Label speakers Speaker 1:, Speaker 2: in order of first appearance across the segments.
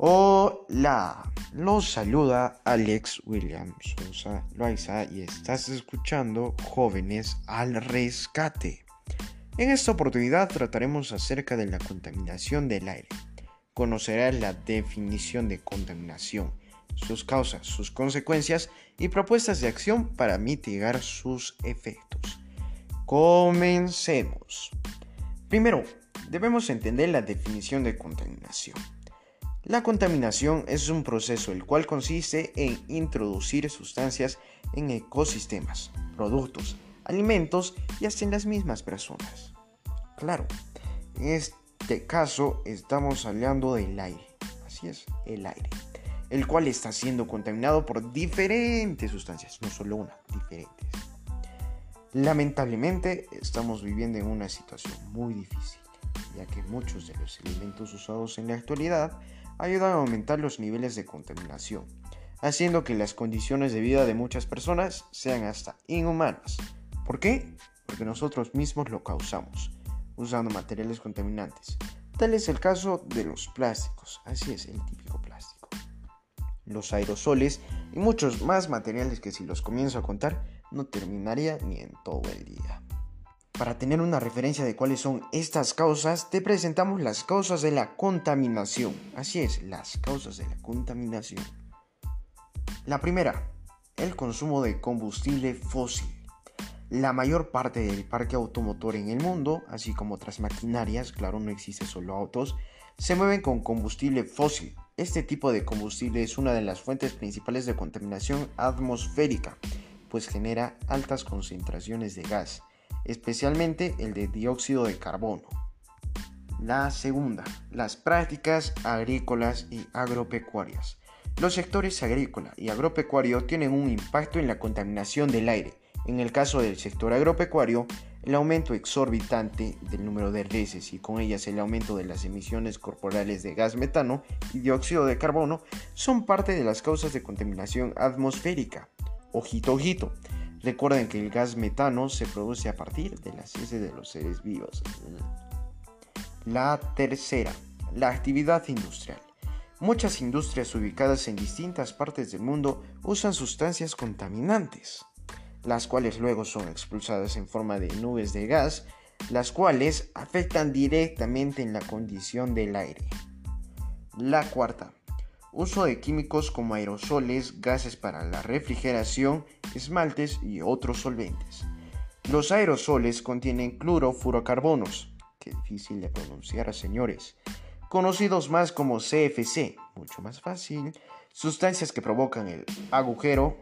Speaker 1: Hola, los saluda Alex Williams Sosa Loaiza y estás escuchando Jóvenes al Rescate. En esta oportunidad trataremos acerca de la contaminación del aire. Conocerás la definición de contaminación, sus causas, sus consecuencias y propuestas de acción para mitigar sus efectos. Comencemos. Primero, debemos entender la definición de contaminación. La contaminación es un proceso el cual consiste en introducir sustancias en ecosistemas, productos, alimentos y hasta en las mismas personas. Claro, en este caso estamos hablando del aire, así es, el aire, el cual está siendo contaminado por diferentes sustancias, no solo una, diferentes. Lamentablemente estamos viviendo en una situación muy difícil, ya que muchos de los elementos usados en la actualidad ayudan a aumentar los niveles de contaminación, haciendo que las condiciones de vida de muchas personas sean hasta inhumanas. ¿Por qué? Porque nosotros mismos lo causamos, usando materiales contaminantes. Tal es el caso de los plásticos, así es el típico plástico. Los aerosoles y muchos más materiales que si los comienzo a contar no terminaría ni en todo el día. Para tener una referencia de cuáles son estas causas, te presentamos las causas de la contaminación. Así es, las causas de la contaminación. La primera, el consumo de combustible fósil. La mayor parte del parque automotor en el mundo, así como otras maquinarias, claro, no existe solo autos, se mueven con combustible fósil. Este tipo de combustible es una de las fuentes principales de contaminación atmosférica, pues genera altas concentraciones de gas especialmente el de dióxido de carbono. La segunda, las prácticas agrícolas y agropecuarias. Los sectores agrícola y agropecuario tienen un impacto en la contaminación del aire. En el caso del sector agropecuario, el aumento exorbitante del número de reses y con ellas el aumento de las emisiones corporales de gas metano y dióxido de carbono son parte de las causas de contaminación atmosférica. Ojito, ojito. Recuerden que el gas metano se produce a partir de las heces de los seres vivos. La tercera, la actividad industrial. Muchas industrias ubicadas en distintas partes del mundo usan sustancias contaminantes, las cuales luego son expulsadas en forma de nubes de gas, las cuales afectan directamente en la condición del aire. La cuarta, uso de químicos como aerosoles, gases para la refrigeración, esmaltes y otros solventes. Los aerosoles contienen clorofurocarbonos, que difícil de pronunciar, señores, conocidos más como CFC, mucho más fácil, sustancias que provocan el agujero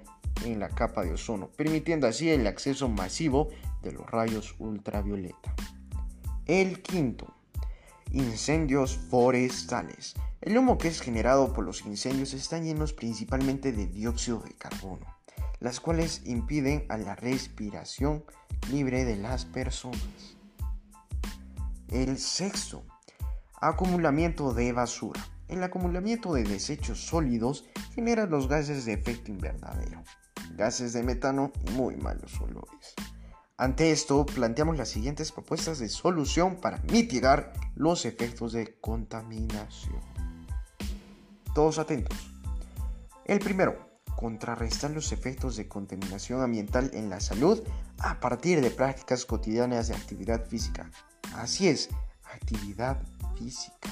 Speaker 1: en la capa de ozono, permitiendo así el acceso masivo de los rayos ultravioleta. El quinto, incendios forestales. El humo que es generado por los incendios está llenos principalmente de dióxido de carbono, las cuales impiden a la respiración libre de las personas. El sexto, acumulamiento de basura. El acumulamiento de desechos sólidos genera los gases de efecto invernadero, gases de metano y muy malos olores. Ante esto, planteamos las siguientes propuestas de solución para mitigar los efectos de contaminación todos atentos. El primero, contrarrestar los efectos de contaminación ambiental en la salud a partir de prácticas cotidianas de actividad física. Así es, actividad física.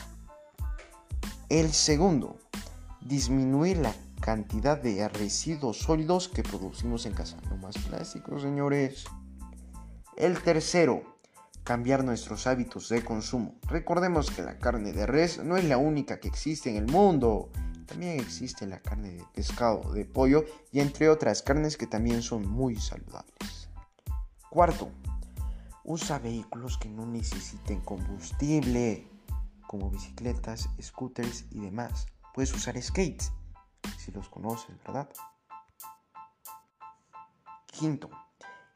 Speaker 1: El segundo, disminuir la cantidad de residuos sólidos que producimos en casa. No más plásticos, señores. El tercero, cambiar nuestros hábitos de consumo. Recordemos que la carne de res no es la única que existe en el mundo. También existe la carne de pescado, de pollo y entre otras carnes que también son muy saludables. Cuarto, usa vehículos que no necesiten combustible, como bicicletas, scooters y demás. Puedes usar skates, si los conoces, ¿verdad? Quinto,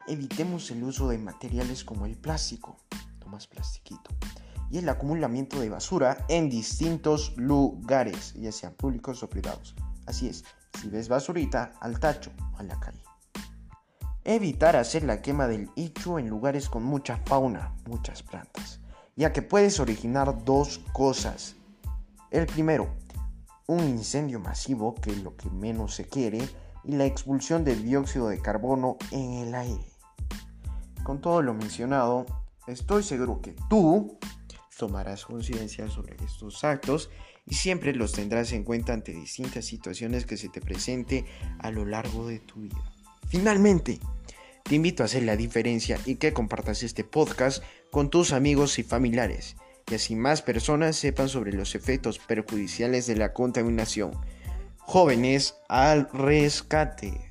Speaker 1: evitemos el uso de materiales como el plástico, más plastiquito, y el acumulamiento de basura en distintos lugares, ya sean públicos o privados. Así es, si ves basurita, al tacho, a la calle. Evitar hacer la quema del ichu en lugares con mucha fauna, muchas plantas, ya que puedes originar dos cosas. El primero, un incendio masivo, que es lo que menos se quiere, y la expulsión del dióxido de carbono en el aire. Con todo lo mencionado, estoy seguro que tú tomarás conciencia sobre estos actos y siempre los tendrás en cuenta ante distintas situaciones que se te presente a lo largo de tu vida. Finalmente, te invito a hacer la diferencia y que compartas este podcast con tus amigos y familiares, y así más personas sepan sobre los efectos perjudiciales de la contaminación. Jóvenes al rescate.